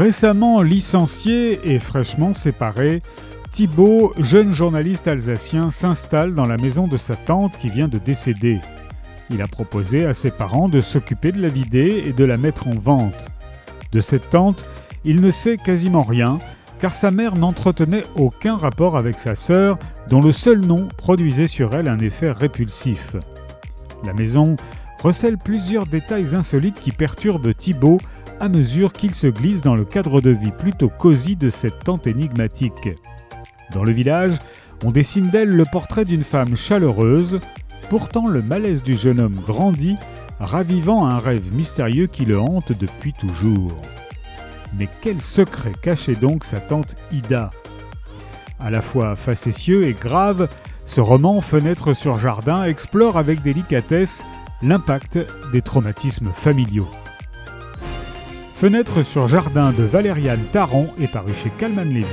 Récemment licencié et fraîchement séparé, Thibault, jeune journaliste alsacien, s'installe dans la maison de sa tante qui vient de décéder. Il a proposé à ses parents de s'occuper de la vider et de la mettre en vente. De cette tante, il ne sait quasiment rien, car sa mère n'entretenait aucun rapport avec sa sœur, dont le seul nom produisait sur elle un effet répulsif. La maison recèle plusieurs détails insolites qui perturbent Thibault à mesure qu'il se glisse dans le cadre de vie plutôt cosy de cette tante énigmatique. Dans le village, on dessine d'elle le portrait d'une femme chaleureuse, pourtant le malaise du jeune homme grandit, ravivant un rêve mystérieux qui le hante depuis toujours. Mais quel secret cachait donc sa tante Ida? À la fois facétieux et grave, ce roman Fenêtre sur jardin explore avec délicatesse l'impact des traumatismes familiaux. Fenêtre sur jardin de Valériane Taron est paru chez Calman Lévy.